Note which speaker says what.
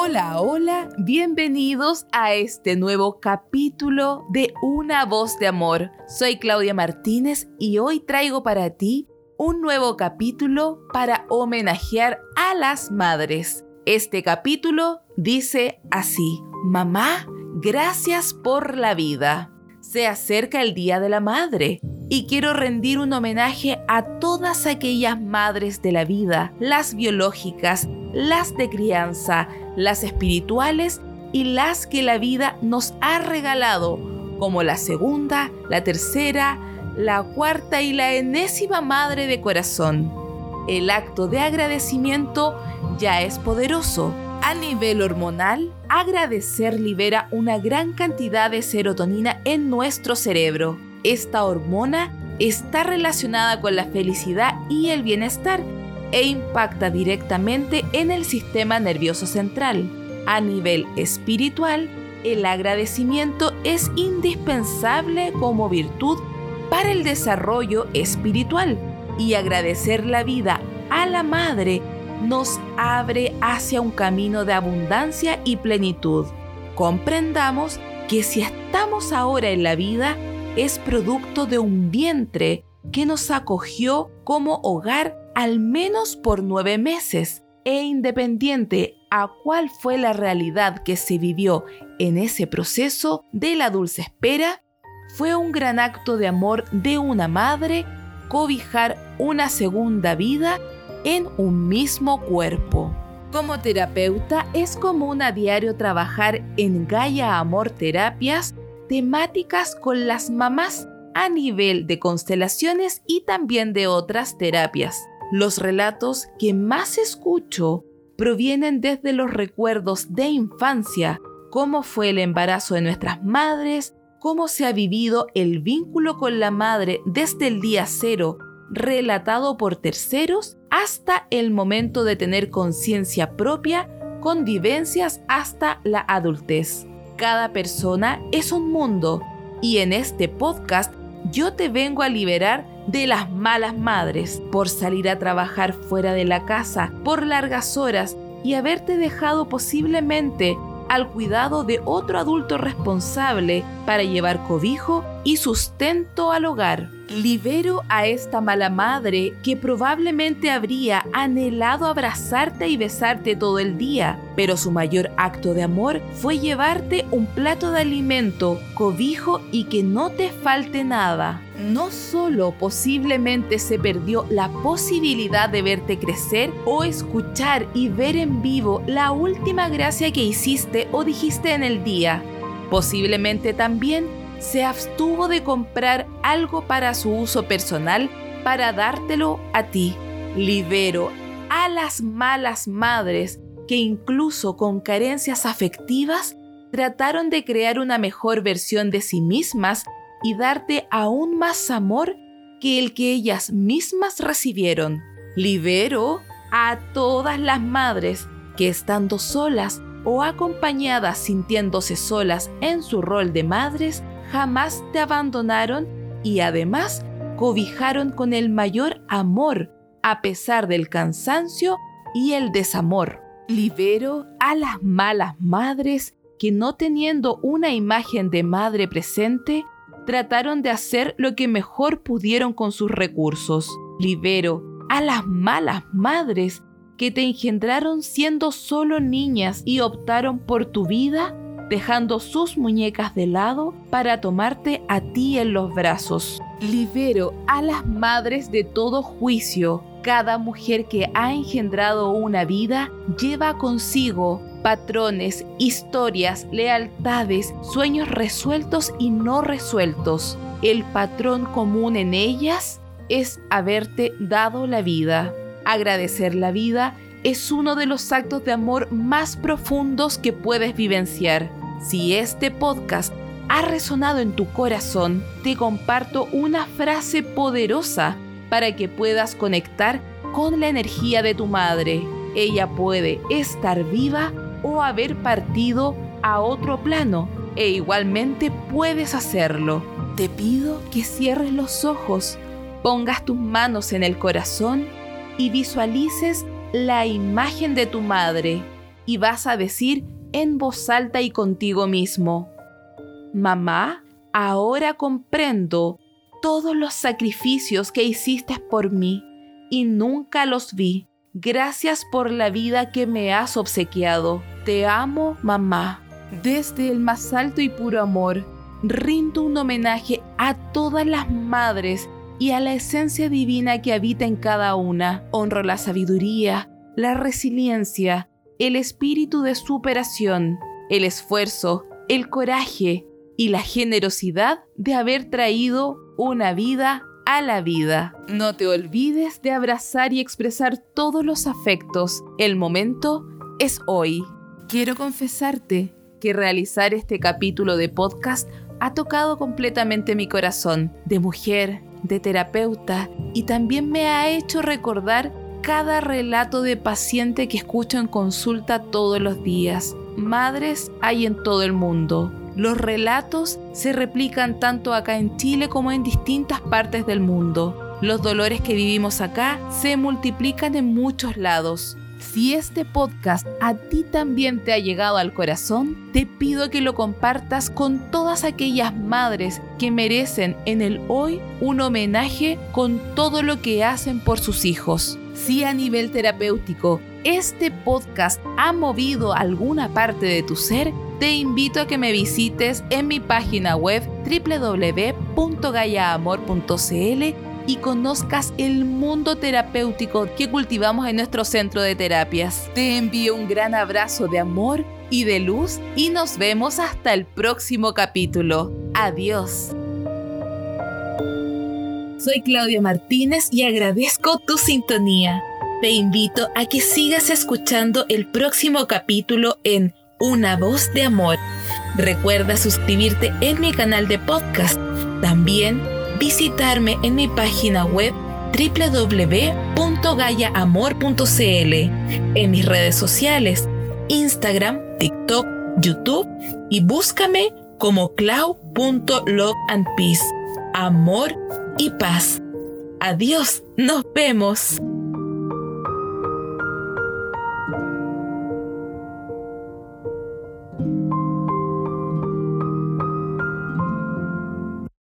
Speaker 1: Hola, hola, bienvenidos a este nuevo capítulo de Una voz de amor. Soy Claudia Martínez y hoy traigo para ti un nuevo capítulo para homenajear a las madres. Este capítulo dice así, Mamá, gracias por la vida. Se acerca el Día de la Madre y quiero rendir un homenaje a todas aquellas madres de la vida, las biológicas, las de crianza, las espirituales y las que la vida nos ha regalado, como la segunda, la tercera, la cuarta y la enésima madre de corazón. El acto de agradecimiento ya es poderoso. A nivel hormonal, agradecer libera una gran cantidad de serotonina en nuestro cerebro. Esta hormona está relacionada con la felicidad y el bienestar e impacta directamente en el sistema nervioso central. A nivel espiritual, el agradecimiento es indispensable como virtud para el desarrollo espiritual y agradecer la vida a la madre nos abre hacia un camino de abundancia y plenitud. Comprendamos que si estamos ahora en la vida es producto de un vientre que nos acogió como hogar al menos por nueve meses e independiente a cuál fue la realidad que se vivió en ese proceso de la dulce espera, fue un gran acto de amor de una madre cobijar una segunda vida en un mismo cuerpo. Como terapeuta es común a diario trabajar en Gaia Amor Terapias temáticas con las mamás a nivel de constelaciones y también de otras terapias. Los relatos que más escucho provienen desde los recuerdos de infancia, cómo fue el embarazo de nuestras madres, cómo se ha vivido el vínculo con la madre desde el día cero, relatado por terceros, hasta el momento de tener conciencia propia, con vivencias hasta la adultez. Cada persona es un mundo. Y en este podcast yo te vengo a liberar de las malas madres por salir a trabajar fuera de la casa por largas horas y haberte dejado posiblemente al cuidado de otro adulto responsable para llevar cobijo y sustento al hogar. Libero a esta mala madre que probablemente habría anhelado abrazarte y besarte todo el día, pero su mayor acto de amor fue llevarte un plato de alimento, cobijo y que no te falte nada. No solo posiblemente se perdió la posibilidad de verte crecer o escuchar y ver en vivo la última gracia que hiciste o dijiste en el día, posiblemente también se abstuvo de comprar algo para su uso personal para dártelo a ti. Libero a las malas madres que incluso con carencias afectivas trataron de crear una mejor versión de sí mismas y darte aún más amor que el que ellas mismas recibieron. Libero a todas las madres que estando solas o acompañadas sintiéndose solas en su rol de madres, jamás te abandonaron y además cobijaron con el mayor amor a pesar del cansancio y el desamor. Libero a las malas madres que no teniendo una imagen de madre presente, trataron de hacer lo que mejor pudieron con sus recursos. Libero a las malas madres que te engendraron siendo solo niñas y optaron por tu vida dejando sus muñecas de lado para tomarte a ti en los brazos. Libero a las madres de todo juicio. Cada mujer que ha engendrado una vida lleva consigo patrones, historias, lealtades, sueños resueltos y no resueltos. El patrón común en ellas es haberte dado la vida. Agradecer la vida es uno de los actos de amor más profundos que puedes vivenciar. Si este podcast ha resonado en tu corazón, te comparto una frase poderosa para que puedas conectar con la energía de tu madre. Ella puede estar viva o haber partido a otro plano e igualmente puedes hacerlo. Te pido que cierres los ojos, pongas tus manos en el corazón y visualices la imagen de tu madre y vas a decir en voz alta y contigo mismo, Mamá, ahora comprendo todos los sacrificios que hiciste por mí y nunca los vi. Gracias por la vida que me has obsequiado. Te amo, mamá. Desde el más alto y puro amor, rindo un homenaje a todas las madres y a la esencia divina que habita en cada una. Honro la sabiduría, la resiliencia, el espíritu de superación, el esfuerzo, el coraje y la generosidad de haber traído una vida a la vida. No te olvides de abrazar y expresar todos los afectos. El momento es hoy. Quiero confesarte que realizar este capítulo de podcast ha tocado completamente mi corazón de mujer, de terapeuta y también me ha hecho recordar cada relato de paciente que escucho en consulta todos los días. Madres hay en todo el mundo. Los relatos se replican tanto acá en Chile como en distintas partes del mundo. Los dolores que vivimos acá se multiplican en muchos lados. Si este podcast a ti también te ha llegado al corazón, te pido que lo compartas con todas aquellas madres que merecen en el hoy un homenaje con todo lo que hacen por sus hijos. Si a nivel terapéutico este podcast ha movido alguna parte de tu ser, te invito a que me visites en mi página web www.gayaamor.cl y conozcas el mundo terapéutico que cultivamos en nuestro centro de terapias. Te envío un gran abrazo de amor y de luz y nos vemos hasta el próximo capítulo. Adiós. Soy Claudia Martínez y agradezco tu sintonía. Te invito a que sigas escuchando el próximo capítulo en una voz de amor. Recuerda suscribirte en mi canal de podcast. También visitarme en mi página web www.gayaamor.cl, en mis redes sociales, Instagram, TikTok, YouTube y búscame como clau.loveandpeace. Amor y paz. Adiós, nos vemos.